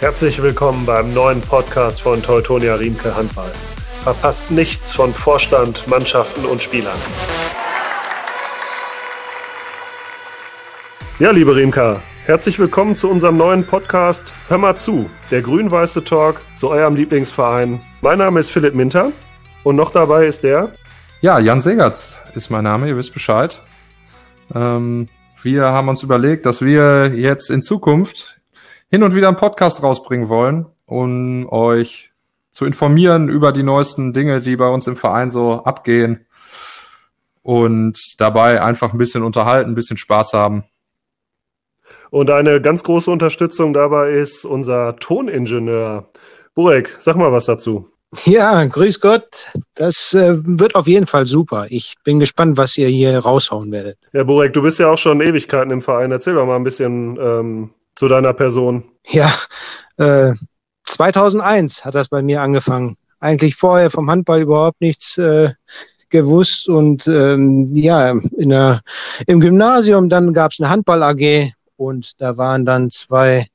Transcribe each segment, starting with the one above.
Herzlich willkommen beim neuen Podcast von Teutonia Riemke Handball. Verpasst nichts von Vorstand, Mannschaften und Spielern. Ja, liebe Riemka, herzlich willkommen zu unserem neuen Podcast Hör mal zu, der grün-weiße Talk zu eurem Lieblingsverein. Mein Name ist Philipp Minter und noch dabei ist der. Ja, Jan Segertz ist mein Name, ihr wisst Bescheid. Ähm, wir haben uns überlegt, dass wir jetzt in Zukunft hin und wieder einen Podcast rausbringen wollen, um euch zu informieren über die neuesten Dinge, die bei uns im Verein so abgehen und dabei einfach ein bisschen unterhalten, ein bisschen Spaß haben. Und eine ganz große Unterstützung dabei ist unser Toningenieur. Burek, sag mal was dazu. Ja, grüß Gott. Das äh, wird auf jeden Fall super. Ich bin gespannt, was ihr hier raushauen werdet. Ja, Burek, du bist ja auch schon Ewigkeiten im Verein. Erzähl doch mal ein bisschen ähm, zu deiner Person? Ja, äh, 2001 hat das bei mir angefangen. Eigentlich vorher vom Handball überhaupt nichts äh, gewusst und ähm, ja, in der, im Gymnasium dann gab es eine Handball AG und da waren dann zwei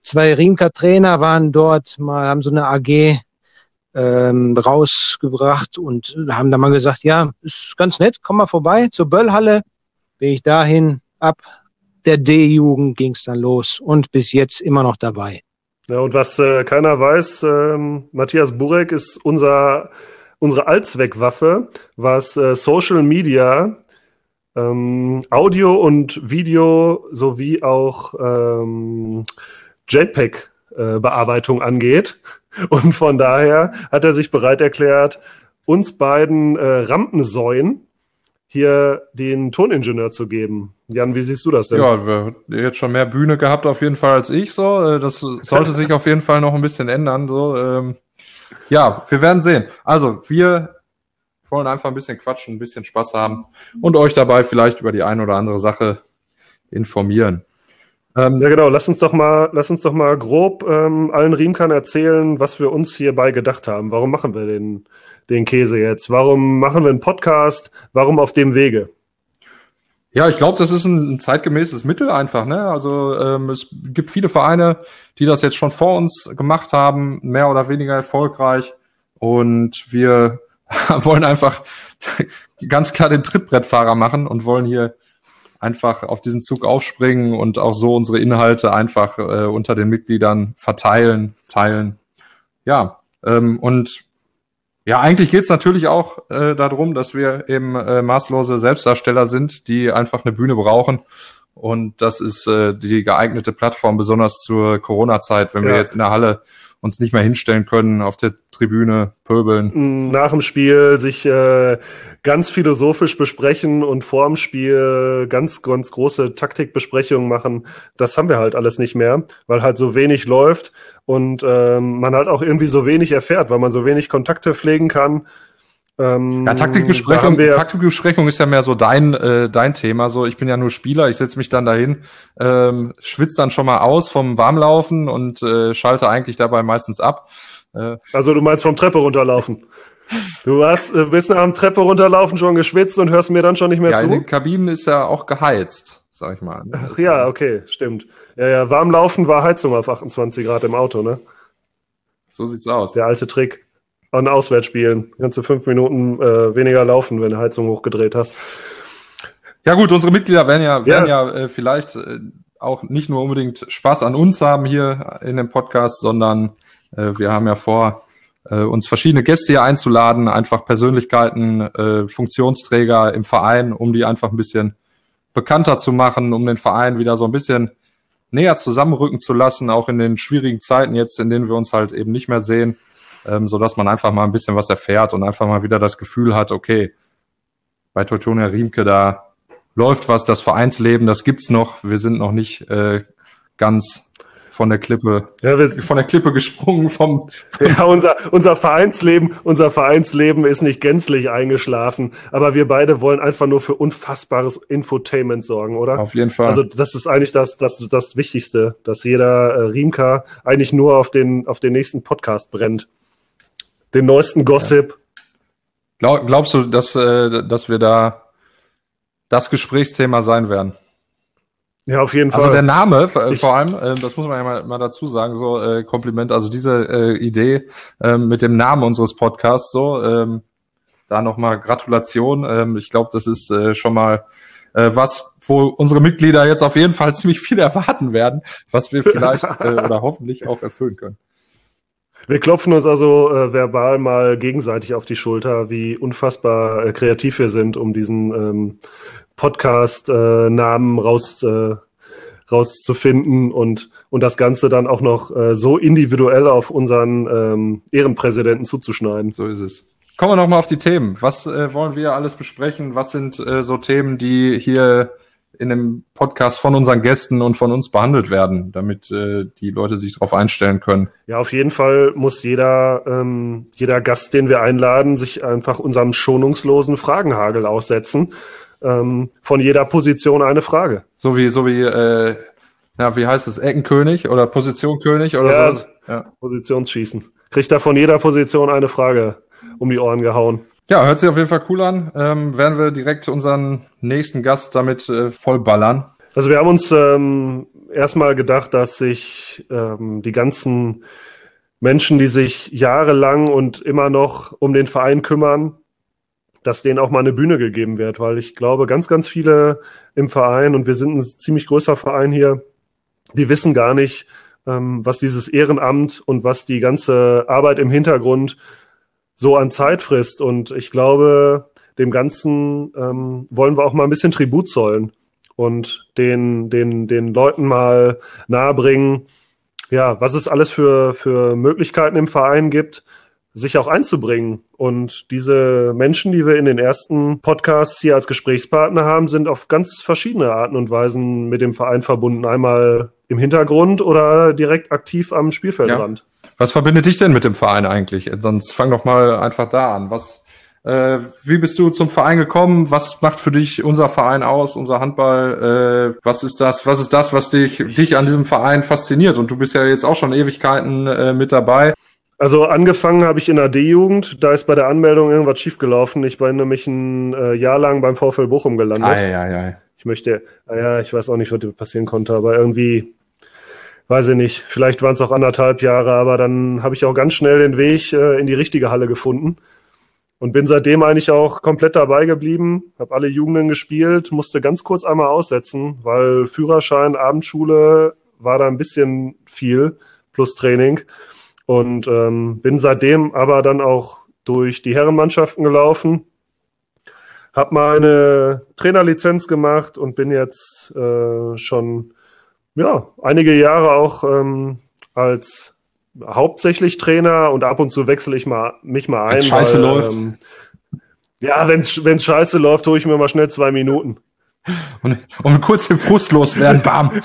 zwei Riemker Trainer waren dort mal haben so eine AG ähm, rausgebracht und haben dann mal gesagt, ja, ist ganz nett, komm mal vorbei zur Böllhalle. Bin ich dahin ab der D-Jugend ging es dann los und bis jetzt immer noch dabei. Ja, und was äh, keiner weiß, ähm, Matthias Burek ist unser, unsere Allzweckwaffe, was äh, Social Media, ähm, Audio und Video sowie auch ähm, JPEG-Bearbeitung äh, angeht. Und von daher hat er sich bereit erklärt, uns beiden äh, Rampensäuen hier den Toningenieur zu geben. Jan, wie siehst du das denn? Ja, wir jetzt schon mehr Bühne gehabt auf jeden Fall als ich. So, äh, das sollte sich auf jeden Fall noch ein bisschen ändern. So, ähm, ja, wir werden sehen. Also wir wollen einfach ein bisschen quatschen, ein bisschen Spaß haben und euch dabei vielleicht über die eine oder andere Sache informieren. Ähm, ja, genau. Lass uns doch mal, lass uns doch mal grob ähm, allen Riemkern erzählen, was wir uns hierbei gedacht haben. Warum machen wir den, den Käse jetzt? Warum machen wir einen Podcast? Warum auf dem Wege? Ja, ich glaube, das ist ein, zeitgemäßes Mittel einfach. Ne? Also ähm, es gibt viele Vereine, die das jetzt schon vor uns gemacht haben, mehr oder weniger erfolgreich. Und wir wollen einfach ganz klar den Trittbrettfahrer machen und wollen hier einfach auf diesen Zug aufspringen und auch so unsere Inhalte einfach äh, unter den Mitgliedern verteilen, teilen. Ja, ähm, und ja, eigentlich geht's natürlich auch äh, darum, dass wir eben äh, maßlose Selbstdarsteller sind, die einfach eine Bühne brauchen. Und das ist äh, die geeignete Plattform, besonders zur Corona-Zeit, wenn ja. wir jetzt in der Halle uns nicht mehr hinstellen können, auf der Tribüne pöbeln. Nach dem Spiel sich äh, ganz philosophisch besprechen und vor dem Spiel ganz, ganz große Taktikbesprechungen machen. Das haben wir halt alles nicht mehr, weil halt so wenig läuft und ähm, man halt auch irgendwie so wenig erfährt, weil man so wenig Kontakte pflegen kann. Ähm, ja, Taktikbesprechung, Taktikbesprechung ist ja mehr so dein, äh, dein Thema. So, ich bin ja nur Spieler, ich setze mich dann dahin, ähm, schwitze dann schon mal aus vom Warmlaufen und äh, schalte eigentlich dabei meistens ab. Äh, also du meinst vom Treppe runterlaufen? Du hast äh, bist am Treppe runterlaufen schon geschwitzt und hörst mir dann schon nicht mehr ja, zu? In den Kabinen ist ja auch geheizt, sag ich mal. Ach, ja, okay, stimmt. Ja, ja, Warmlaufen war Heizung auf 28 Grad im Auto, ne? So sieht's aus. Der alte Trick an Auswärtsspielen. Kannst du fünf Minuten äh, weniger laufen, wenn du Heizung hochgedreht hast. Ja gut, unsere Mitglieder werden ja, werden ja, ja äh, vielleicht äh, auch nicht nur unbedingt Spaß an uns haben hier in dem Podcast, sondern äh, wir haben ja vor, äh, uns verschiedene Gäste hier einzuladen, einfach Persönlichkeiten, äh, Funktionsträger im Verein, um die einfach ein bisschen bekannter zu machen, um den Verein wieder so ein bisschen näher zusammenrücken zu lassen, auch in den schwierigen Zeiten jetzt, in denen wir uns halt eben nicht mehr sehen ähm, so dass man einfach mal ein bisschen was erfährt und einfach mal wieder das Gefühl hat, okay, bei Teutonia Riemke, da läuft was, das Vereinsleben, das gibt's noch. Wir sind noch nicht äh, ganz von der Klippe, ja, wir, von der Klippe gesprungen vom. Ja, unser, unser Vereinsleben, unser Vereinsleben ist nicht gänzlich eingeschlafen, aber wir beide wollen einfach nur für unfassbares Infotainment sorgen, oder? Auf jeden Fall. Also das ist eigentlich das, das, das Wichtigste, dass jeder äh, Riemka eigentlich nur auf den, auf den nächsten Podcast brennt den neuesten Gossip. Glaub, glaubst du, dass, äh, dass wir da das Gesprächsthema sein werden? Ja, auf jeden Also Fall. der Name äh, vor allem, äh, das muss man ja mal, mal dazu sagen, so äh, Kompliment, also diese äh, Idee äh, mit dem Namen unseres Podcasts, so ähm, da nochmal Gratulation. Ähm, ich glaube, das ist äh, schon mal äh, was, wo unsere Mitglieder jetzt auf jeden Fall ziemlich viel erwarten werden, was wir vielleicht äh, oder hoffentlich auch erfüllen können. Wir klopfen uns also äh, verbal mal gegenseitig auf die Schulter, wie unfassbar äh, kreativ wir sind, um diesen ähm, Podcast-Namen raus, äh, rauszufinden und, und das Ganze dann auch noch äh, so individuell auf unseren ähm, Ehrenpräsidenten zuzuschneiden. So ist es. Kommen wir nochmal auf die Themen. Was äh, wollen wir alles besprechen? Was sind äh, so Themen, die hier in dem Podcast von unseren Gästen und von uns behandelt werden, damit äh, die Leute sich darauf einstellen können? Ja, auf jeden Fall muss jeder, ähm, jeder Gast, den wir einladen, sich einfach unserem schonungslosen Fragenhagel aussetzen. Ähm, von jeder Position eine Frage. So wie, so wie, äh, ja, wie heißt es, Eckenkönig oder Positionkönig oder Ja, so? Ja. Positionsschießen. Kriegt da von jeder Position eine Frage um die Ohren gehauen. Ja, hört sich auf jeden Fall cool an. Ähm, werden wir direkt unseren nächsten Gast damit äh, vollballern. Also wir haben uns ähm, erstmal gedacht, dass sich ähm, die ganzen Menschen, die sich jahrelang und immer noch um den Verein kümmern, dass denen auch mal eine Bühne gegeben wird, weil ich glaube, ganz, ganz viele im Verein, und wir sind ein ziemlich größer Verein hier, die wissen gar nicht, ähm, was dieses Ehrenamt und was die ganze Arbeit im Hintergrund so an Zeit frisst. Und ich glaube, dem Ganzen ähm, wollen wir auch mal ein bisschen Tribut zollen und den, den, den Leuten mal nahebringen, ja, was es alles für, für Möglichkeiten im Verein gibt, sich auch einzubringen. Und diese Menschen, die wir in den ersten Podcasts hier als Gesprächspartner haben, sind auf ganz verschiedene Arten und Weisen mit dem Verein verbunden. Einmal im Hintergrund oder direkt aktiv am Spielfeldrand. Was verbindet dich denn mit dem Verein eigentlich? Sonst fang doch mal einfach da an. Was, äh, wie bist du zum Verein gekommen? Was macht für dich unser Verein aus, unser Handball? Äh, was ist das? Was ist das, was dich, dich an diesem Verein fasziniert? Und du bist ja jetzt auch schon Ewigkeiten äh, mit dabei. Also angefangen habe ich in der D-Jugend, da ist bei der Anmeldung irgendwas schiefgelaufen. Ich bin nämlich ein äh, Jahr lang beim VfL Bochum gelandet. Ei, ei, ei. Ich möchte, naja, ich weiß auch nicht, was passieren konnte, aber irgendwie, weiß ich nicht, vielleicht waren es auch anderthalb Jahre, aber dann habe ich auch ganz schnell den Weg äh, in die richtige Halle gefunden. Und bin seitdem eigentlich auch komplett dabei geblieben, habe alle Jugenden gespielt, musste ganz kurz einmal aussetzen, weil Führerschein, Abendschule war da ein bisschen viel plus Training. Und ähm, bin seitdem aber dann auch durch die Herrenmannschaften gelaufen, habe meine Trainerlizenz gemacht und bin jetzt äh, schon ja einige Jahre auch ähm, als hauptsächlich Trainer und ab und zu wechsle ich mal mich mal ein. Wenn's scheiße läuft. Ähm, ja, wenn's wenn's scheiße läuft, hole ich mir mal schnell zwei Minuten. Und, und kurz den Frust loswerden, bam.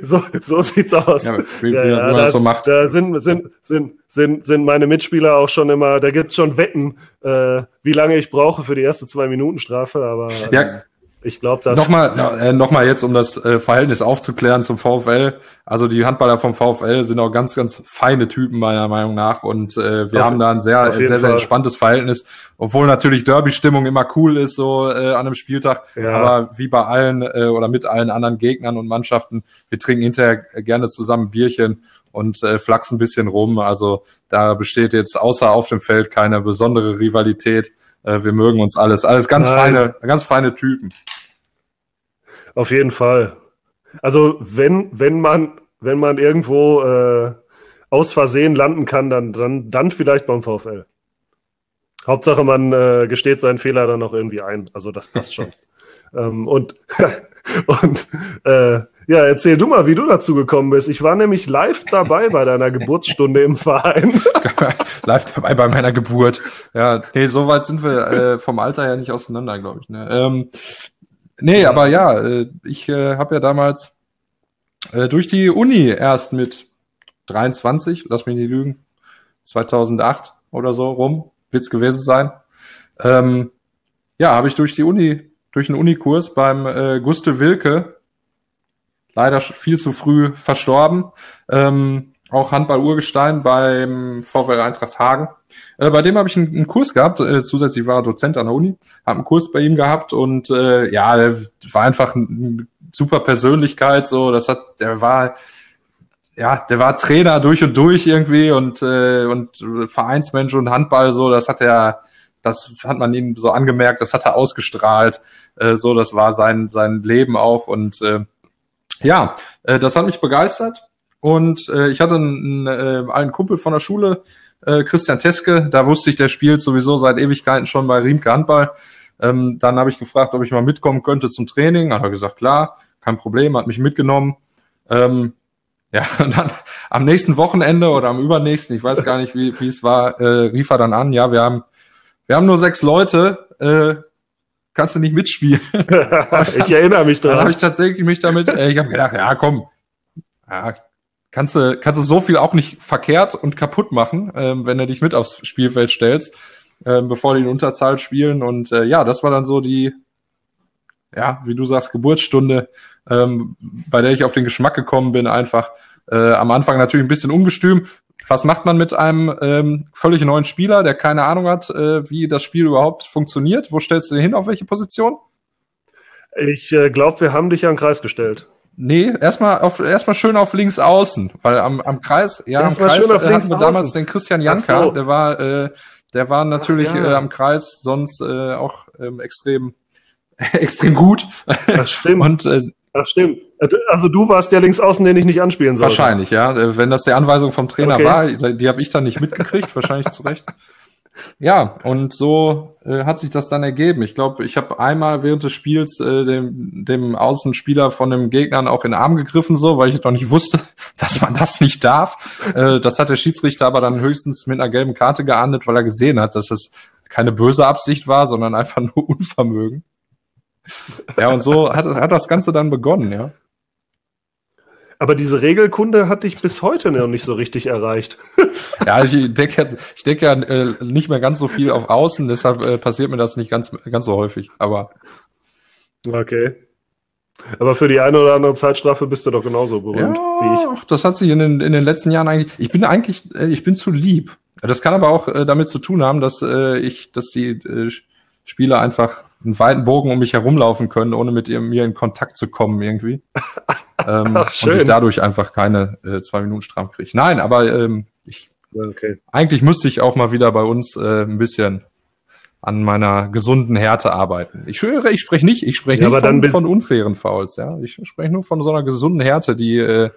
So, so sieht's aus. Ja, wie, Ja, ja, das so macht. da sind, sind, sind, sind, sind meine Mitspieler auch schon immer, da gibt's schon Wetten, äh, wie lange ich brauche für die erste zwei Minuten Strafe, aber Ja. ähm, ich glaube, dass Nochmal, äh, nochmal jetzt, um das äh, Verhältnis aufzuklären zum VfL. Also die Handballer vom VfL sind auch ganz, ganz feine Typen meiner Meinung nach und äh, wir Auf- haben da ein sehr, sehr, sehr Fall. entspanntes Verhältnis, obwohl natürlich Derby-Stimmung immer cool ist so äh, an einem Spieltag. Ja. Aber wie bei allen äh, oder mit allen anderen Gegnern und Mannschaften, wir trinken hinterher gerne zusammen Bierchen und äh, flachsen ein bisschen rum. Also da besteht jetzt außer auf dem Feld keine besondere Rivalität. Äh, wir mögen uns alles, alles ganz Nein. feine, ganz feine Typen. Auf jeden Fall. Also wenn, wenn man, wenn man irgendwo äh, aus Versehen landen kann, dann, dann, dann vielleicht beim VfL. Hauptsache, man äh, gesteht seinen Fehler dann auch irgendwie ein. Also das passt schon. ähm, und und äh, ja, erzähl du mal, wie du dazu gekommen bist. Ich war nämlich live dabei bei deiner Geburtsstunde im Verein. Live dabei bei meiner Geburt. Ja, nee, so weit sind wir äh, vom Alter her nicht auseinander, glaube ich. Ne? Ähm, nee, aber ja, äh, ich äh, habe ja damals äh, durch die Uni erst mit 23, lass mich nicht lügen, 2008 oder so rum, wird's gewesen sein. Ähm, ja, habe ich durch die Uni, durch einen Unikurs beim äh, Gustl Wilke, leider viel zu früh verstorben, ähm, auch Handball-Urgestein beim VfL Eintracht Hagen. Äh, bei dem habe ich einen, einen, Kurs gehabt, äh, zusätzlich war er Dozent an der Uni, habe einen Kurs bei ihm gehabt und äh, ja, der war einfach eine super Persönlichkeit, so, das hat, der war, ja, der war Trainer durch und durch irgendwie und, äh, und Vereinsmensch und Handball, so, das hat er, das hat man ihm so angemerkt, das hat er ausgestrahlt, äh, so, das war sein, sein Leben auch und äh, ja, äh, das hat mich begeistert und äh, ich hatte einen, äh, einen Kumpel von der Schule, äh, Christian Teske, da wusste ich, der spielt sowieso seit Ewigkeiten schon bei Riemke Handball. Ähm, dann habe ich gefragt, ob ich mal mitkommen könnte zum Training. Hat er gesagt, klar, kein Problem, hat mich mitgenommen. Ähm, ja, und dann am nächsten Wochenende oder am übernächsten, ich weiß gar nicht, wie, wie es war, äh, rief er dann an, ja, wir haben, wir haben nur sechs Leute, äh, kannst du nicht mitspielen? ich erinnere mich dran. Dann habe ich tatsächlich mich damit, äh, ich habe gedacht, ja, komm, ja, kannst du, kannst du so viel auch nicht verkehrt und kaputt machen, ähm, wenn du dich mit aufs Spielfeld stellst, ähm, bevor die in Unterzahl spielen. Und äh, ja, das war dann so die, ja, wie du sagst, Geburtsstunde, ähm, bei der ich auf den Geschmack gekommen bin, einfach äh, am Anfang natürlich ein bisschen ungestüm. Was macht man mit einem ähm, völlig neuen Spieler, der keine Ahnung hat, äh, wie das Spiel überhaupt funktioniert? Wo stellst du den hin, auf welche Position? Ich äh, glaube, wir haben dich an den Kreis gestellt. Nee, erstmal auf erstmal schön auf links außen, weil am, am Kreis, ja, am Kreis schön auf äh, hatten wir damals den Christian Janka, so. der war äh, der war natürlich Ach, ja. äh, am Kreis sonst äh, auch ähm, extrem extrem gut. Das stimmt. Und äh, das stimmt. Also du warst der Linksaußen, den ich nicht anspielen soll. Wahrscheinlich, ja. Äh, wenn das die Anweisung vom Trainer okay. war, die, die habe ich dann nicht mitgekriegt, wahrscheinlich zu Recht. Ja, und so äh, hat sich das dann ergeben. Ich glaube, ich habe einmal während des Spiels äh, dem, dem Außenspieler von dem Gegnern auch in den Arm gegriffen, so, weil ich noch nicht wusste, dass man das nicht darf. Äh, das hat der Schiedsrichter aber dann höchstens mit einer gelben Karte geahndet, weil er gesehen hat, dass es keine böse Absicht war, sondern einfach nur Unvermögen. Ja, und so hat, hat das Ganze dann begonnen, ja. Aber diese Regelkunde hat dich bis heute noch nicht so richtig erreicht. ja, ich denke ich denke ja äh, nicht mehr ganz so viel auf Außen, deshalb äh, passiert mir das nicht ganz, ganz so häufig. Aber okay. Aber für die eine oder andere Zeitstrafe bist du doch genauso berühmt ja, wie ich. Ach, das hat sich in den, in den letzten Jahren eigentlich. Ich bin eigentlich, äh, ich bin zu lieb. Das kann aber auch äh, damit zu tun haben, dass äh, ich, dass die äh, Spieler einfach einen weiten Bogen um mich herumlaufen können, ohne mit mir in Kontakt zu kommen irgendwie. ähm, Ach. Und ich dadurch einfach keine äh, zwei Minuten stramm kriege. Nein, aber ähm, ich okay. eigentlich müsste ich auch mal wieder bei uns äh, ein bisschen an meiner gesunden Härte arbeiten. Ich schwöre, ich spreche nicht, ich spreche ja, nicht von, von unfairen Fouls, ja. Ich spreche nur von so einer gesunden Härte, die äh,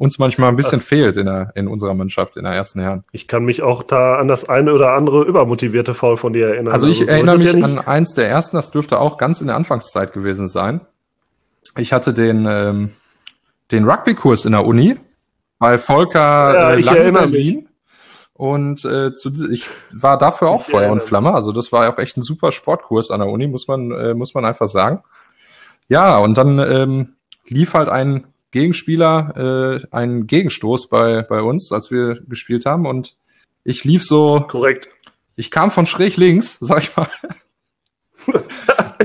uns manchmal ein bisschen Ach. fehlt in, der, in unserer Mannschaft, in der ersten Herren. Ich kann mich auch da an das eine oder andere übermotivierte Foul von dir erinnern. Also ich also so erinnere mich ja an eins der ersten, das dürfte auch ganz in der Anfangszeit gewesen sein. Ich hatte den, ähm, den Rugby-Kurs in der Uni, weil Volker ja, äh, in Berlin. Mich. Und äh, zu, ich war dafür auch ich Feuer und Flamme. Also das war auch echt ein super Sportkurs an der Uni, muss man, äh, muss man einfach sagen. Ja, und dann ähm, lief halt ein Gegenspieler äh, einen Gegenstoß bei, bei uns, als wir gespielt haben. Und ich lief so. Korrekt. Ich kam von schräg links, sag ich mal.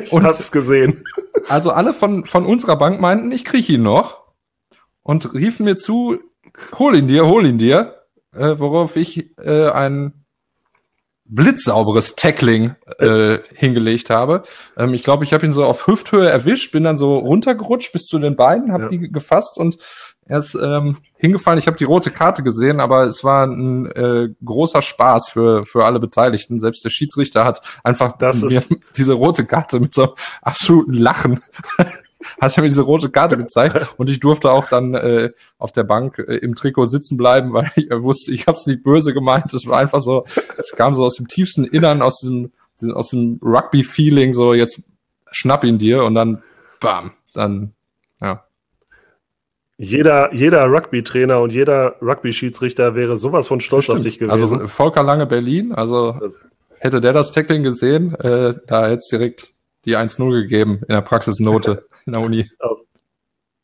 ich und hab's gesehen. Also alle von, von unserer Bank meinten, ich krieg ihn noch. Und riefen mir zu, hol ihn dir, hol ihn dir. Äh, worauf ich äh, ein blitzsauberes Tackling äh, hingelegt habe. Ähm, ich glaube, ich habe ihn so auf Hüfthöhe erwischt, bin dann so runtergerutscht bis zu den Beinen, habe ja. die gefasst und er ist ähm, hingefallen. Ich habe die rote Karte gesehen, aber es war ein äh, großer Spaß für für alle Beteiligten. Selbst der Schiedsrichter hat einfach das mir diese rote Karte mit so absoluten Lachen hat er mir diese rote Karte gezeigt und ich durfte auch dann äh, auf der Bank äh, im Trikot sitzen bleiben, weil ich äh, wusste, ich habe es nicht böse gemeint. Es war einfach so, es kam so aus dem tiefsten Innern, aus dem aus dem Rugby-Feeling, so jetzt schnapp ihn dir und dann bam, dann ja. Jeder, jeder Rugby-Trainer und jeder Rugby-Schiedsrichter wäre sowas von stolz auf dich gewesen. Also Volker Lange Berlin, also hätte der das Tackling gesehen, äh, da hätte es direkt die 1-0 gegeben in der Praxisnote in der Uni.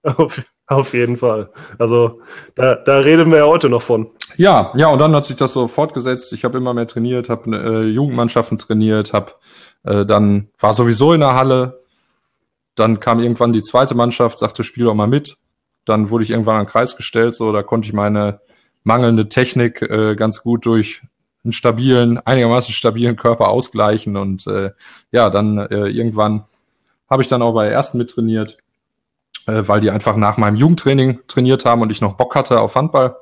Auf, auf, jeden Fall. Also da, da reden wir ja heute noch von. Ja, ja, und dann hat sich das so fortgesetzt. Ich habe immer mehr trainiert, habe äh, Jugendmannschaften trainiert, habe äh, dann war sowieso in der Halle. Dann kam irgendwann die zweite Mannschaft, sagte, spiel doch mal mit. Dann wurde ich irgendwann an den Kreis gestellt, so da konnte ich meine mangelnde Technik äh, ganz gut durch einen stabilen, einigermaßen stabilen Körper ausgleichen und äh, ja, dann äh, irgendwann habe ich dann auch bei der ersten mittrainiert, äh, weil die einfach nach meinem Jugendtraining trainiert haben und ich noch Bock hatte auf Handball.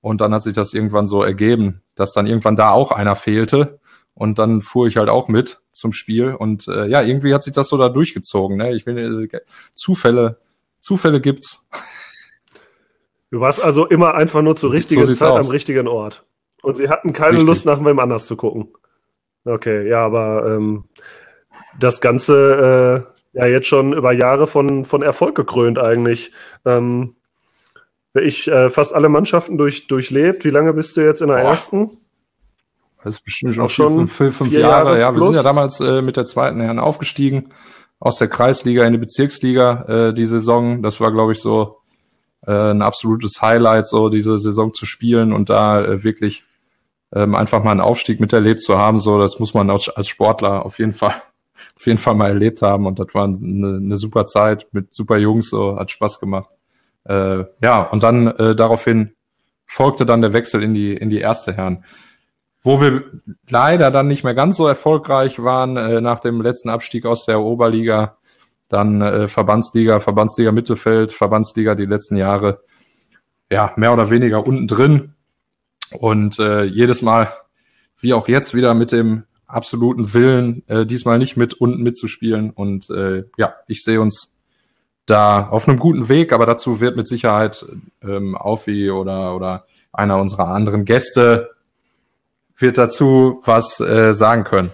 Und dann hat sich das irgendwann so ergeben, dass dann irgendwann da auch einer fehlte. Und dann fuhr ich halt auch mit zum Spiel. Und äh, ja, irgendwie hat sich das so da durchgezogen. Ne? Ich will äh, Zufälle, Zufälle gibt's. Du warst also immer einfach nur zur richtigen so Zeit aus. am richtigen Ort. Und sie hatten keine Richtig. Lust, nach wem anders zu gucken. Okay, ja, aber ähm, das Ganze äh, ja jetzt schon über Jahre von, von Erfolg gekrönt eigentlich. Ähm, ich äh, fast alle Mannschaften durch, durchlebt. Wie lange bist du jetzt in der Boah. ersten? Das ist bestimmt schon, schon fünf, fünf Jahre. Jahre. Ja, wir sind ja damals äh, mit der zweiten Herren aufgestiegen aus der Kreisliga in die Bezirksliga äh, die Saison. Das war, glaube ich, so äh, ein absolutes Highlight, so diese Saison zu spielen und da äh, wirklich ähm, einfach mal einen Aufstieg miterlebt zu haben. So, das muss man als, als Sportler auf jeden Fall auf jeden Fall mal erlebt haben und das war eine, eine super Zeit mit super Jungs, so hat Spaß gemacht. Äh, ja, und dann äh, daraufhin folgte dann der Wechsel in die in die erste Herren, wo wir leider dann nicht mehr ganz so erfolgreich waren äh, nach dem letzten Abstieg aus der Oberliga, dann äh, Verbandsliga, Verbandsliga Mittelfeld, Verbandsliga die letzten Jahre, ja mehr oder weniger unten drin und äh, jedes Mal wie auch jetzt wieder mit dem absoluten Willen, äh, diesmal nicht mit unten mitzuspielen. Und äh, ja, ich sehe uns da auf einem guten Weg, aber dazu wird mit Sicherheit ähm, Aufi oder, oder einer unserer anderen Gäste wird dazu was äh, sagen können.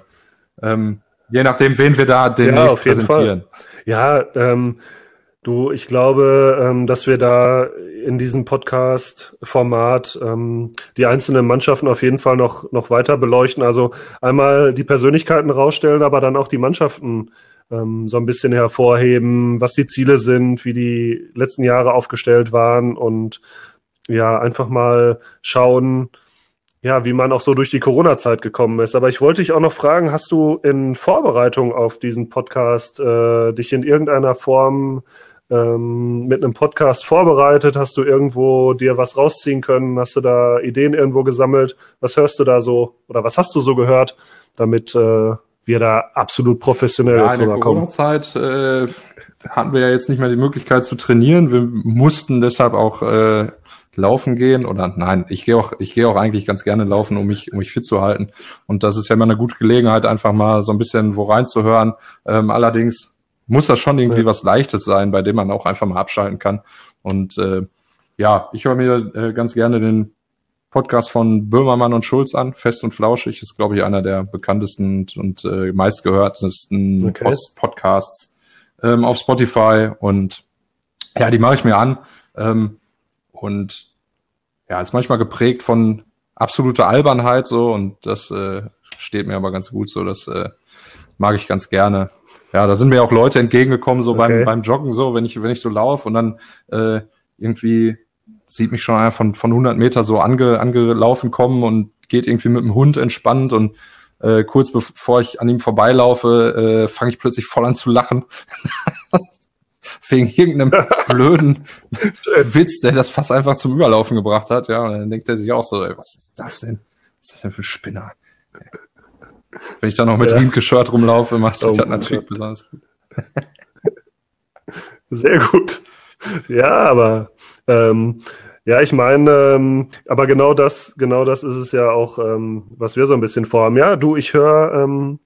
Ähm, je nachdem, wen wir da demnächst ja, präsentieren. Fall. Ja, ähm, Du, ich glaube, ähm, dass wir da in diesem Podcast-Format ähm, die einzelnen Mannschaften auf jeden Fall noch, noch weiter beleuchten. Also einmal die Persönlichkeiten rausstellen, aber dann auch die Mannschaften ähm, so ein bisschen hervorheben, was die Ziele sind, wie die letzten Jahre aufgestellt waren und ja, einfach mal schauen, ja, wie man auch so durch die Corona-Zeit gekommen ist. Aber ich wollte dich auch noch fragen, hast du in Vorbereitung auf diesen Podcast äh, dich in irgendeiner Form ähm, mit einem Podcast vorbereitet? Hast du irgendwo dir was rausziehen können? Hast du da Ideen irgendwo gesammelt? Was hörst du da so oder was hast du so gehört, damit äh, wir da absolut professionell ja, jetzt in der Corona-Zeit äh, hatten wir ja jetzt nicht mehr die Möglichkeit zu trainieren. Wir mussten deshalb auch äh, laufen gehen oder nein, ich gehe auch, ich gehe auch eigentlich ganz gerne laufen, um mich, um mich fit zu halten. Und das ist ja immer eine gute Gelegenheit, einfach mal so ein bisschen wo reinzuhören. Ähm, allerdings muss das schon irgendwie ja. was Leichtes sein, bei dem man auch einfach mal abschalten kann. Und äh, ja, ich höre mir äh, ganz gerne den Podcast von Böhmermann und Schulz an. Fest und Flauschig ist, glaube ich, einer der bekanntesten und äh, meistgehörtesten okay. Post Podcasts ähm, auf Spotify. Und ja, die mache ich mir an. Ähm, und ja, ist manchmal geprägt von absoluter Albernheit so und das äh, steht mir aber ganz gut so. Das äh, mag ich ganz gerne. Ja, da sind mir auch Leute entgegengekommen, so okay. beim, beim Joggen, so, wenn ich, wenn ich so laufe und dann äh, irgendwie sieht mich schon einer von, von 100 Meter so ange, angelaufen kommen und geht irgendwie mit dem Hund entspannt und äh, kurz bevor ich an ihm vorbeilaufe, äh, fange ich plötzlich voll an zu lachen. Wegen irgendeinem blöden Witz, der das fast einfach zum Überlaufen gebracht hat. Ja, und dann denkt er sich auch so, ey, was ist das denn? Was ist das denn für ein Spinner? Wenn ich dann noch mit ja. Riemke-Shirt rumlaufe, macht sich oh, das natürlich besonders gut. Sehr gut. Ja, aber ähm, ja, ich meine, ähm, aber genau das, genau das ist es ja auch, ähm, was wir so ein bisschen vorhaben. Ja, du, ich höre ähm,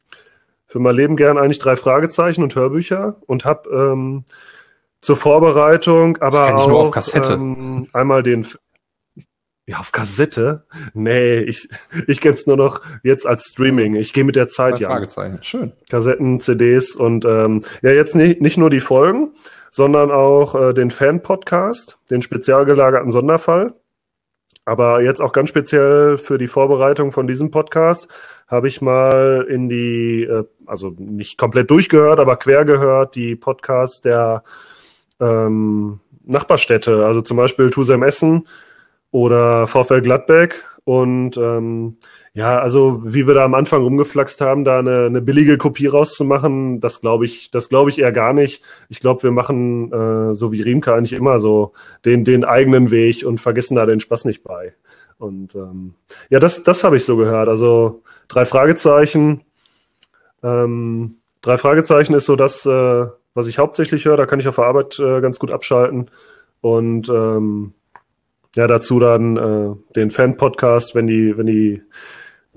für mein Leben gern eigentlich drei Fragezeichen und Hörbücher und habe ähm, zur Vorbereitung, aber auch ähm, einmal den ja, auf Kassette? Nee, ich, ich kenne es nur noch jetzt als Streaming. Ich gehe mit der Zeit, ja. Fragezeichen. Schön. Kassetten, CDs und ähm, ja, jetzt nicht, nicht nur die Folgen, sondern auch äh, den Fan-Podcast, den spezial gelagerten Sonderfall. Aber jetzt auch ganz speziell für die Vorbereitung von diesem Podcast habe ich mal in die, äh, also nicht komplett durchgehört, aber quer gehört, die Podcasts der ähm, Nachbarstädte, also zum Beispiel Tusem Essen, oder VfL Gladbeck. Und ähm, Ja, also wie wir da am Anfang rumgeflaxt haben, da eine, eine billige Kopie rauszumachen, das glaube ich, das glaube ich eher gar nicht. Ich glaube, wir machen äh, so wie Riemke eigentlich immer so den den eigenen Weg und vergessen da den Spaß nicht bei. Und ähm, ja, das das habe ich so gehört. Also drei Fragezeichen. Ähm, drei Fragezeichen ist so das, äh, was ich hauptsächlich höre. Da kann ich auf der Arbeit äh, ganz gut abschalten und ähm, ja dazu dann äh, den Fan-Podcast, wenn die wenn die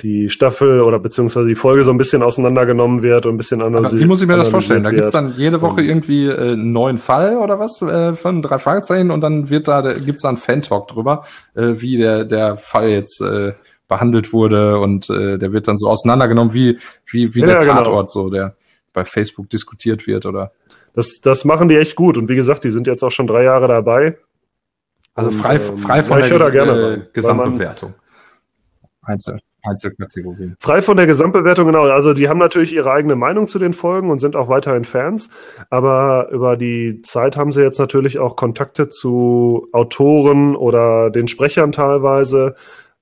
die Staffel oder beziehungsweise die Folge so ein bisschen auseinandergenommen wird und ein bisschen anders. Wie muss ich mir das vorstellen? Da gibt's dann jede Woche irgendwie äh, einen neuen Fall oder was äh, von drei Fragezeichen und dann wird da gibt's da einen Fan-Talk drüber, äh, wie der der Fall jetzt äh, behandelt wurde und äh, der wird dann so auseinandergenommen wie wie wie ja, der genau. Tatort genau. so, der bei Facebook diskutiert wird oder. Das das machen die echt gut und wie gesagt, die sind jetzt auch schon drei Jahre dabei. Also frei ähm, frei von der äh, Gesamtbewertung. Einzel. Einzelkategorien. Frei von der Gesamtbewertung, genau. Also die haben natürlich ihre eigene Meinung zu den Folgen und sind auch weiterhin Fans. Aber über die Zeit haben sie jetzt natürlich auch Kontakte zu Autoren oder den Sprechern teilweise,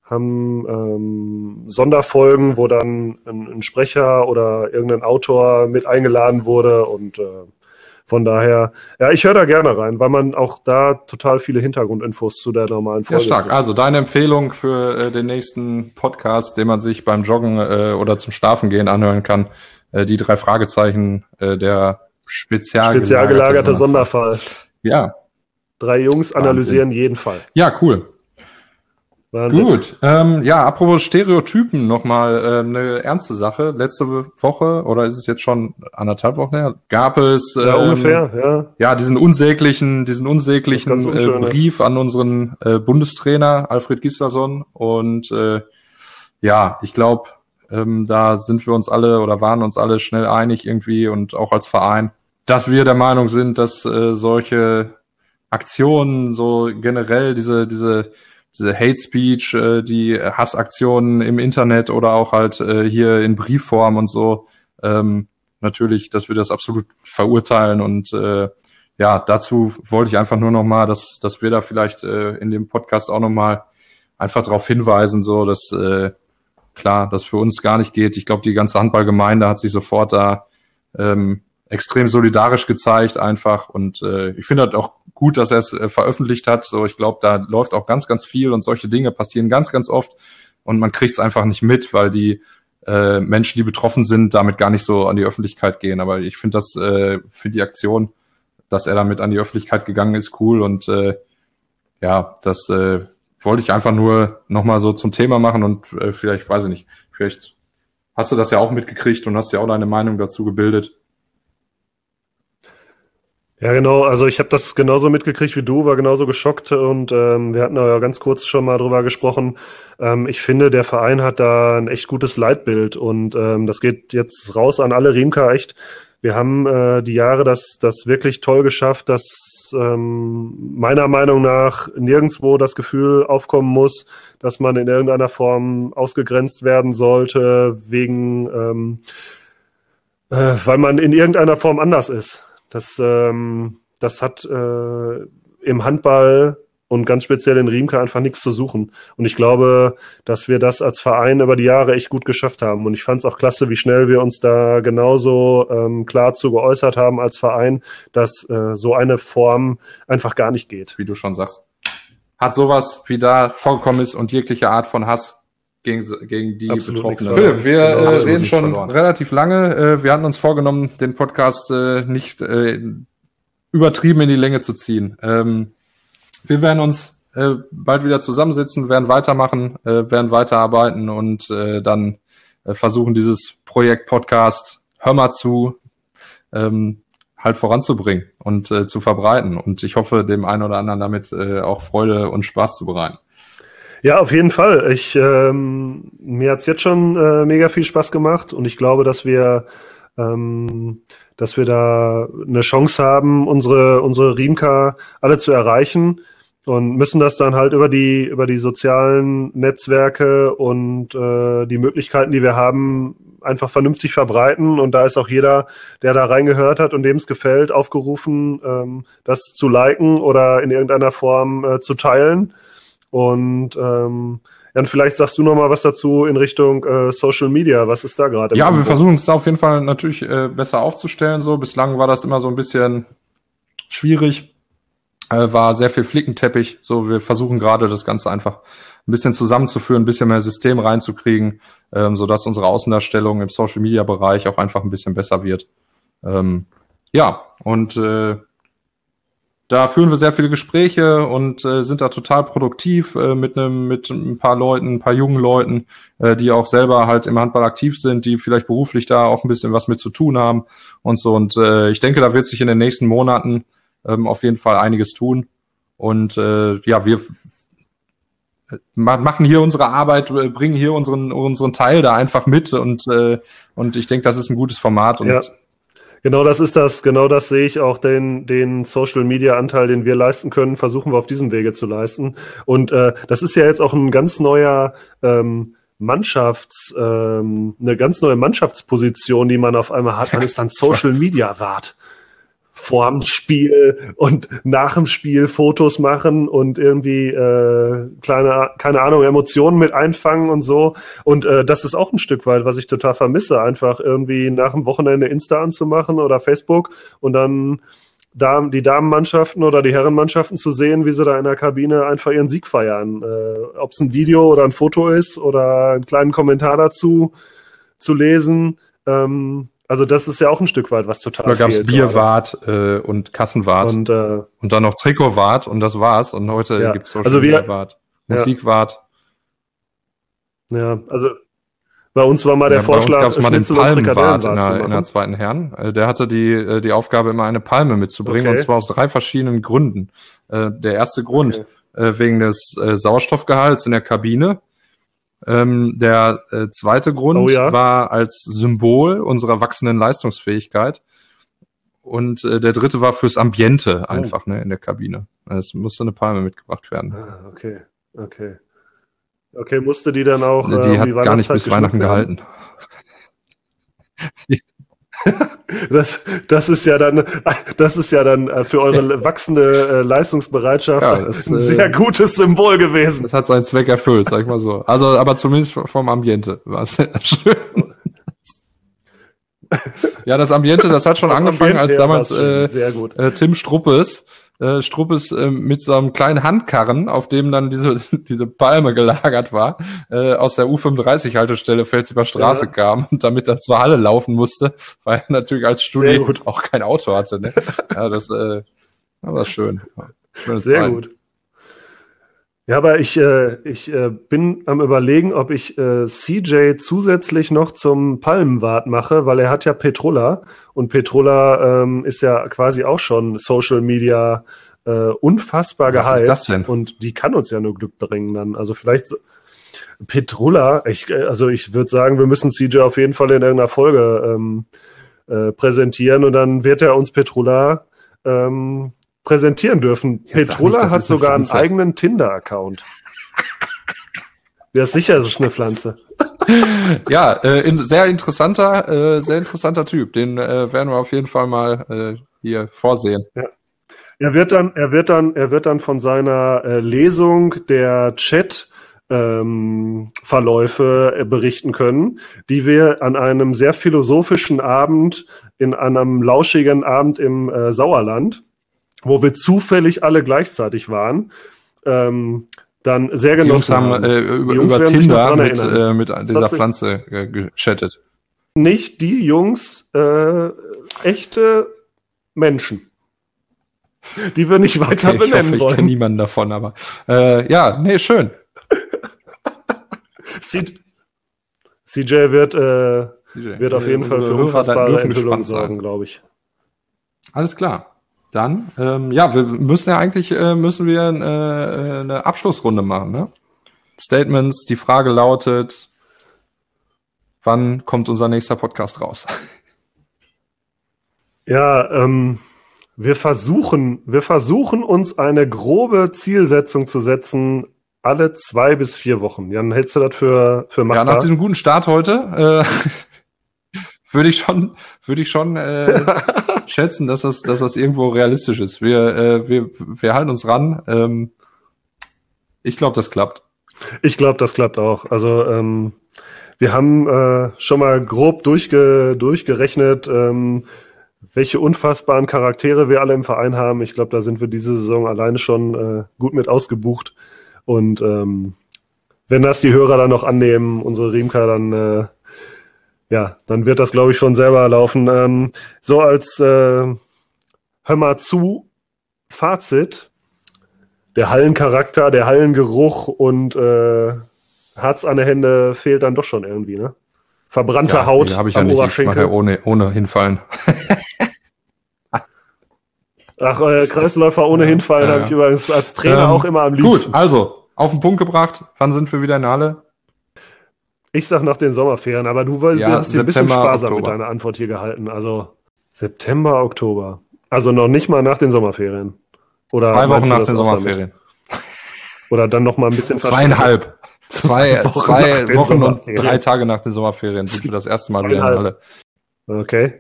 haben ähm, Sonderfolgen, wo dann ein, ein Sprecher oder irgendein Autor mit eingeladen wurde und äh, von daher, ja, ich höre da gerne rein, weil man auch da total viele Hintergrundinfos zu der normalen Folge. Ja, stark. Hat. Also deine Empfehlung für äh, den nächsten Podcast, den man sich beim Joggen äh, oder zum Schlafen gehen anhören kann, äh, die drei Fragezeichen äh, der spezial, spezial gelagerte Sonderfall. Ja. Drei Jungs analysieren Wahnsinn. jeden Fall. Ja, cool. Wahnsinn. Gut. Ähm, ja, apropos Stereotypen nochmal äh, eine ernste Sache. Letzte Woche, oder ist es jetzt schon anderthalb Wochen her, gab es ähm, ja, ungefähr, ja. ja diesen unsäglichen, diesen unsäglichen äh, Brief an unseren äh, Bundestrainer Alfred Gislason. Und äh, ja, ich glaube, ähm, da sind wir uns alle oder waren uns alle schnell einig irgendwie und auch als Verein, dass wir der Meinung sind, dass äh, solche Aktionen, so generell diese, diese diese Hate Speech, äh, die Hassaktionen im Internet oder auch halt äh, hier in Briefform und so, ähm, natürlich, dass wir das absolut verurteilen und äh, ja, dazu wollte ich einfach nur noch mal, dass, dass wir da vielleicht äh, in dem Podcast auch noch mal einfach darauf hinweisen, so dass äh, klar, das für uns gar nicht geht. Ich glaube, die ganze Handballgemeinde hat sich sofort da ähm, extrem solidarisch gezeigt einfach und äh, ich finde halt auch gut, dass er es äh, veröffentlicht hat. So, ich glaube, da läuft auch ganz, ganz viel und solche Dinge passieren ganz, ganz oft und man kriegt es einfach nicht mit, weil die äh, Menschen, die betroffen sind, damit gar nicht so an die Öffentlichkeit gehen. Aber ich finde das, äh, für die Aktion, dass er damit an die Öffentlichkeit gegangen ist, cool und äh, ja, das äh, wollte ich einfach nur nochmal so zum Thema machen und äh, vielleicht, weiß ich nicht, vielleicht hast du das ja auch mitgekriegt und hast ja auch deine Meinung dazu gebildet. Ja, genau. Also ich habe das genauso mitgekriegt wie du, war genauso geschockt und ähm, wir hatten ja ganz kurz schon mal drüber gesprochen. Ähm, ich finde, der Verein hat da ein echt gutes Leitbild und ähm, das geht jetzt raus an alle Riemka echt. Wir haben äh, die Jahre das, das wirklich toll geschafft, dass ähm, meiner Meinung nach nirgendwo das Gefühl aufkommen muss, dass man in irgendeiner Form ausgegrenzt werden sollte, wegen ähm, äh, weil man in irgendeiner Form anders ist. Das, ähm, das hat äh, im Handball und ganz speziell in Riemke einfach nichts zu suchen. Und ich glaube, dass wir das als Verein über die Jahre echt gut geschafft haben. Und ich fand es auch klasse, wie schnell wir uns da genauso ähm, klar zu geäußert haben als Verein, dass äh, so eine Form einfach gar nicht geht. Wie du schon sagst. Hat sowas, wie da vorgekommen ist und jegliche Art von Hass gegen, gegen die Absolut Betroffenen. Philipp, wir genau, äh, reden schon verloren. relativ lange. Äh, wir hatten uns vorgenommen, den Podcast äh, nicht äh, übertrieben in die Länge zu ziehen. Ähm, wir werden uns äh, bald wieder zusammensitzen, werden weitermachen, äh, werden weiterarbeiten und äh, dann äh, versuchen, dieses Projekt Podcast Hör mal zu ähm, halt voranzubringen und äh, zu verbreiten. Und ich hoffe, dem einen oder anderen damit äh, auch Freude und Spaß zu bereiten. Ja, auf jeden Fall. Ich, ähm, mir hat's jetzt schon äh, mega viel Spaß gemacht und ich glaube, dass wir, ähm, dass wir da eine Chance haben, unsere, unsere Riemka alle zu erreichen und müssen das dann halt über die, über die sozialen Netzwerke und äh, die Möglichkeiten, die wir haben, einfach vernünftig verbreiten. Und da ist auch jeder, der da reingehört hat und dem es gefällt, aufgerufen, ähm, das zu liken oder in irgendeiner Form äh, zu teilen. Und ähm, Jan, vielleicht sagst du noch mal was dazu in Richtung äh, Social Media. Was ist da gerade? Ja, wir versuchen uns da auf jeden Fall natürlich äh, besser aufzustellen. So bislang war das immer so ein bisschen schwierig, äh, war sehr viel Flickenteppich. So, wir versuchen gerade das Ganze einfach ein bisschen zusammenzuführen, ein bisschen mehr System reinzukriegen, ähm, so dass unsere Außendarstellung im Social Media Bereich auch einfach ein bisschen besser wird. Ähm, ja, und äh, da führen wir sehr viele Gespräche und äh, sind da total produktiv äh, mit einem mit ein paar Leuten, ein paar jungen Leuten, äh, die auch selber halt im Handball aktiv sind, die vielleicht beruflich da auch ein bisschen was mit zu tun haben und so. Und äh, ich denke, da wird sich in den nächsten Monaten ähm, auf jeden Fall einiges tun. Und äh, ja, wir machen hier unsere Arbeit, äh, bringen hier unseren unseren Teil da einfach mit und äh, und ich denke, das ist ein gutes Format und ja. Genau das ist das, genau das sehe ich auch den, den Social Media Anteil, den wir leisten können, versuchen wir auf diesem Wege zu leisten. Und äh, das ist ja jetzt auch ein ganz neuer ähm, Mannschafts, ähm, eine ganz neue Mannschaftsposition, die man auf einmal hat. Man ist dann Social Media Wart vorm Spiel und nach dem Spiel Fotos machen und irgendwie äh, kleine, keine Ahnung, Emotionen mit einfangen und so. Und äh, das ist auch ein Stück weit, was ich total vermisse, einfach irgendwie nach dem Wochenende Insta anzumachen oder Facebook und dann da die Damenmannschaften oder die Herrenmannschaften zu sehen, wie sie da in der Kabine einfach ihren Sieg feiern. Äh, Ob es ein Video oder ein Foto ist oder einen kleinen Kommentar dazu zu lesen. Ähm, also das ist ja auch ein Stück weit was total. Da gab es Bierwart äh, und Kassenwart und, äh, und dann noch Trikotwart und das war's. Und heute ja. gibt's Social also wir, Wart, Musikwart. Ja, also bei uns war mal der ja, Vorschlag, bei uns mal den Palmenwart in der, in der zweiten Herren. Äh, der hatte die, äh, die Aufgabe, immer eine Palme mitzubringen, okay. und zwar aus drei verschiedenen Gründen. Äh, der erste Grund okay. wegen des Sauerstoffgehalts in der Kabine. Ähm, der äh, zweite Grund oh, ja. war als Symbol unserer wachsenden Leistungsfähigkeit. Und äh, der dritte war fürs Ambiente oh. einfach oh. ne, in der Kabine. Es musste eine Palme mitgebracht werden. Ah, okay, okay. Okay, musste die dann auch. Die äh, hat gar nicht bis Weihnachten werden? gehalten. Das, das ist ja dann, das ist ja dann äh, für eure wachsende äh, Leistungsbereitschaft ja, das, ein sehr äh, gutes Symbol gewesen. Das hat seinen Zweck erfüllt, sag ich mal so. Also, aber zumindest vom Ambiente war es sehr schön. Ja, das Ambiente, das hat schon angefangen, als damals äh, äh, Tim Struppes äh, Struppes äh, mit so einem kleinen Handkarren, auf dem dann diese, diese Palme gelagert war, äh, aus der U35-Haltestelle Felsiber Straße ja. kam und damit dann zur Halle laufen musste, weil er natürlich als Student auch kein Auto hatte. Ne? ja, das, äh, war schön. Schöne Sehr Zeit. gut. Ja, aber ich, äh, ich äh, bin am überlegen, ob ich äh, CJ zusätzlich noch zum Palmenwart mache, weil er hat ja Petrola und Petrola ähm, ist ja quasi auch schon Social Media äh, unfassbar geheilt. Was ist das denn? Und die kann uns ja nur Glück bringen dann. Also vielleicht Petrola, ich, äh, also ich würde sagen, wir müssen CJ auf jeden Fall in irgendeiner Folge ähm, äh, präsentieren und dann wird er uns Petrola ähm, präsentieren dürfen. Jetzt Petrola nicht, hat sogar einen eigenen Tinder-Account. Ja, sicher ist es eine Pflanze. ja, äh, in, sehr interessanter, äh, sehr interessanter Typ. Den äh, werden wir auf jeden Fall mal äh, hier vorsehen. Ja. Er wird dann, er wird dann, er wird dann von seiner äh, Lesung der Chat ähm, Verläufe äh, berichten können, die wir an einem sehr philosophischen Abend in einem lauschigen Abend im äh, Sauerland wo wir zufällig alle gleichzeitig waren. Ähm, dann sehr genossen die Jungs haben, äh, über, Jungs über Tinder mit, äh, mit dieser Pflanze äh, gechattet. Nicht die Jungs, äh, echte Menschen. Die wir nicht weiter okay, benennen ich hoffe, wollen. Ich kenne niemanden davon, aber äh, ja, nee, schön. CJ wird, äh, CJ. wird auf jeden Fall für unfassbare Enthüllungen sorgen, glaube ich. Alles klar. Dann, ähm, ja, wir müssen ja eigentlich, äh, müssen wir äh, äh, eine Abschlussrunde machen, ne? Statements, die Frage lautet, wann kommt unser nächster Podcast raus? Ja, ähm, wir versuchen, wir versuchen uns eine grobe Zielsetzung zu setzen, alle zwei bis vier Wochen. Jan, hältst du das für, für machbar? Ja, nach diesem guten Start heute äh, würde ich schon, würde ich schon äh, schätzen, dass das, dass das irgendwo realistisch ist. Wir, äh, wir, wir halten uns ran. Ähm, ich glaube, das klappt. Ich glaube, das klappt auch. Also ähm, wir haben äh, schon mal grob durchge durchgerechnet, ähm, welche unfassbaren Charaktere wir alle im Verein haben. Ich glaube, da sind wir diese Saison alleine schon äh, gut mit ausgebucht. Und ähm, wenn das die Hörer dann noch annehmen, unsere Riemka, dann äh, ja, dann wird das, glaube ich, von selber laufen. Ähm, so als äh, Hör mal zu Fazit, der Hallencharakter, der Hallengeruch und äh, Harz an der Hände fehlt dann doch schon irgendwie, ne? Verbrannte ja, Haut habe ich ja nicht. Ich ja ohne, ohne hinfallen. Ach, euer Kreisläufer ohne ja, hinfallen ja, habe ich übrigens als Trainer ähm, auch immer am liebsten. Gut, also auf den Punkt gebracht. Wann sind wir wieder in der Halle? Ich sag nach den Sommerferien, aber du ja, hast dir ein bisschen sparsam Oktober. mit deiner Antwort hier gehalten. Also September, Oktober. Also noch nicht mal nach den Sommerferien. Oder Zwei Wochen nach den Sommerferien. Oder dann noch mal ein bisschen Zweieinhalb. Zwei, Wochen zwei Wochen und drei Tage nach den Sommerferien sind wir das erste Mal wieder in Halle. Okay.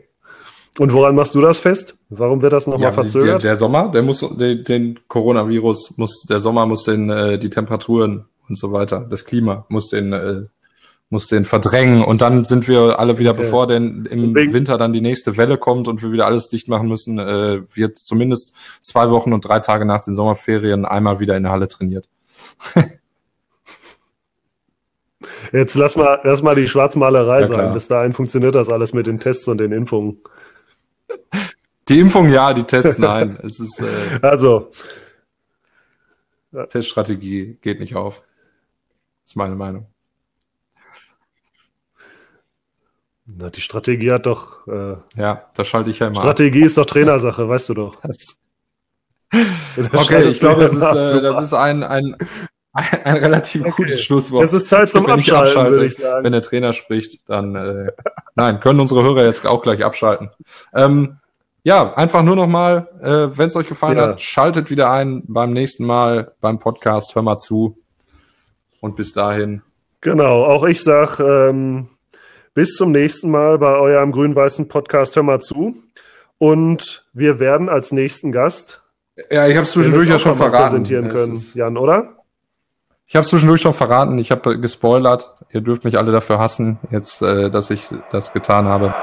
Und woran machst du das fest? Warum wird das nochmal ja, verzögert? Der, der, Sommer, der muss den, den Coronavirus muss, der Sommer muss den äh, die Temperaturen und so weiter, das Klima muss den äh, muss den verdrängen und dann sind wir alle wieder, okay. bevor denn im Deswegen. Winter dann die nächste Welle kommt und wir wieder alles dicht machen müssen, äh, wird zumindest zwei Wochen und drei Tage nach den Sommerferien einmal wieder in der Halle trainiert. Jetzt lass mal, lass mal die Schwarzmalerei ja, sein. Bis dahin funktioniert das alles mit den Tests und den Impfungen. Die Impfung ja, die Tests nein. es ist, äh, also. Teststrategie geht nicht auf. Das ist meine Meinung. Na, die Strategie hat doch. Äh, ja, das schalte ich ja immer. Strategie ab. ist doch Trainersache, weißt du doch. okay, ich glaube, das ist, äh, das ist ein, ein, ein, ein relativ okay. gutes Schlusswort. Es ist Zeit zum wenn Abschalten, ich würde ich sagen. Wenn der Trainer spricht, dann äh, nein, können unsere Hörer jetzt auch gleich abschalten. Ähm, ja, einfach nur noch mal, äh, wenn es euch gefallen ja. hat, schaltet wieder ein beim nächsten Mal beim Podcast. Hör mal zu. Und bis dahin. Genau, auch ich sag ähm, bis zum nächsten Mal bei eurem grün-weißen Podcast Hör mal zu. Und wir werden als nächsten Gast. Ja, ich habe es zwischendurch ja schon verraten. Präsentieren können, Jan, oder? Ich habe es zwischendurch schon verraten. Ich habe gespoilert. Ihr dürft mich alle dafür hassen, jetzt, äh, dass ich das getan habe.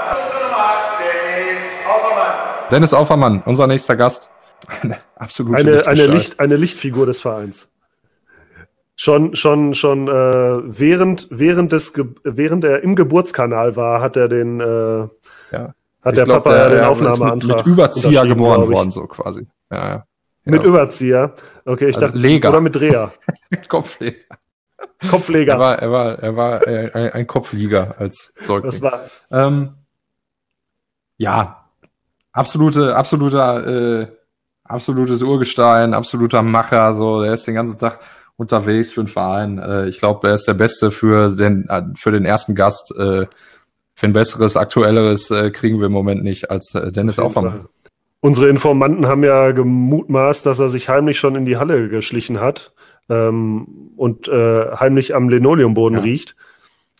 Dennis Aufermann, unser nächster Gast. Eine absolute eine, eine, Licht, eine Lichtfigur des Vereins schon schon schon äh, während während des Ge während er im Geburtskanal war, hat er den äh, ja. hat der glaub, Papa der, den Aufnahmeantrag mit, mit Überzieher geboren worden so quasi. Ja, ja. Mit ja. Überzieher. Okay, ich also dachte Leger. oder mit Dreher. Kopfleger. Kopfleger. Er war er war er war äh, ein, ein Kopflieger als Säugling. Das war ähm, ja absolute absoluter äh, absolutes Urgestein, absoluter Macher, so der ist den ganzen Tag unterwegs für den Verein. Äh, ich glaube, er ist der Beste für den, äh, für den ersten Gast. Äh, für ein besseres, aktuelleres äh, kriegen wir im Moment nicht als äh, Dennis Aufwand. Unsere Informanten haben ja gemutmaßt, dass er sich heimlich schon in die Halle geschlichen hat ähm, und äh, heimlich am Linoleumboden ja. riecht,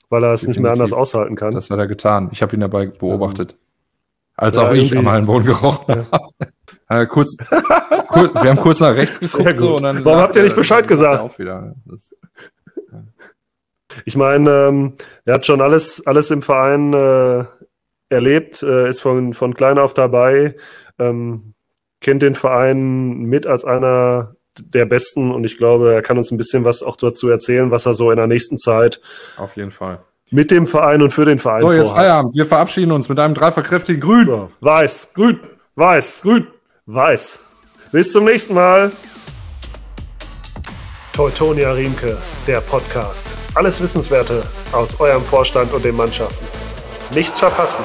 weil er es Definitiv. nicht mehr anders aushalten kann. Das hat er getan. Ich habe ihn dabei beobachtet. Als ja, auch ich am Hallenboden gerochen habe. Äh, kurz, kurz, wir haben kurz nach rechts geguckt so, und dann. Warum habt ihr nicht Bescheid gesagt? Auch wieder. Das, ja. Ich meine, ähm, er hat schon alles, alles im Verein äh, erlebt, äh, ist von, von klein auf dabei, ähm, kennt den Verein mit als einer der Besten und ich glaube, er kann uns ein bisschen was auch dazu erzählen, was er so in der nächsten Zeit auf jeden Fall mit dem Verein und für den Verein So, jetzt vorhat. Feierabend. Wir verabschieden uns mit einem dreifachkräftigen Grün. So, weiß, grün, weiß, grün. Weiß. Bis zum nächsten Mal. Teutonia Riemke, der Podcast. Alles Wissenswerte aus eurem Vorstand und den Mannschaften. Nichts verpassen.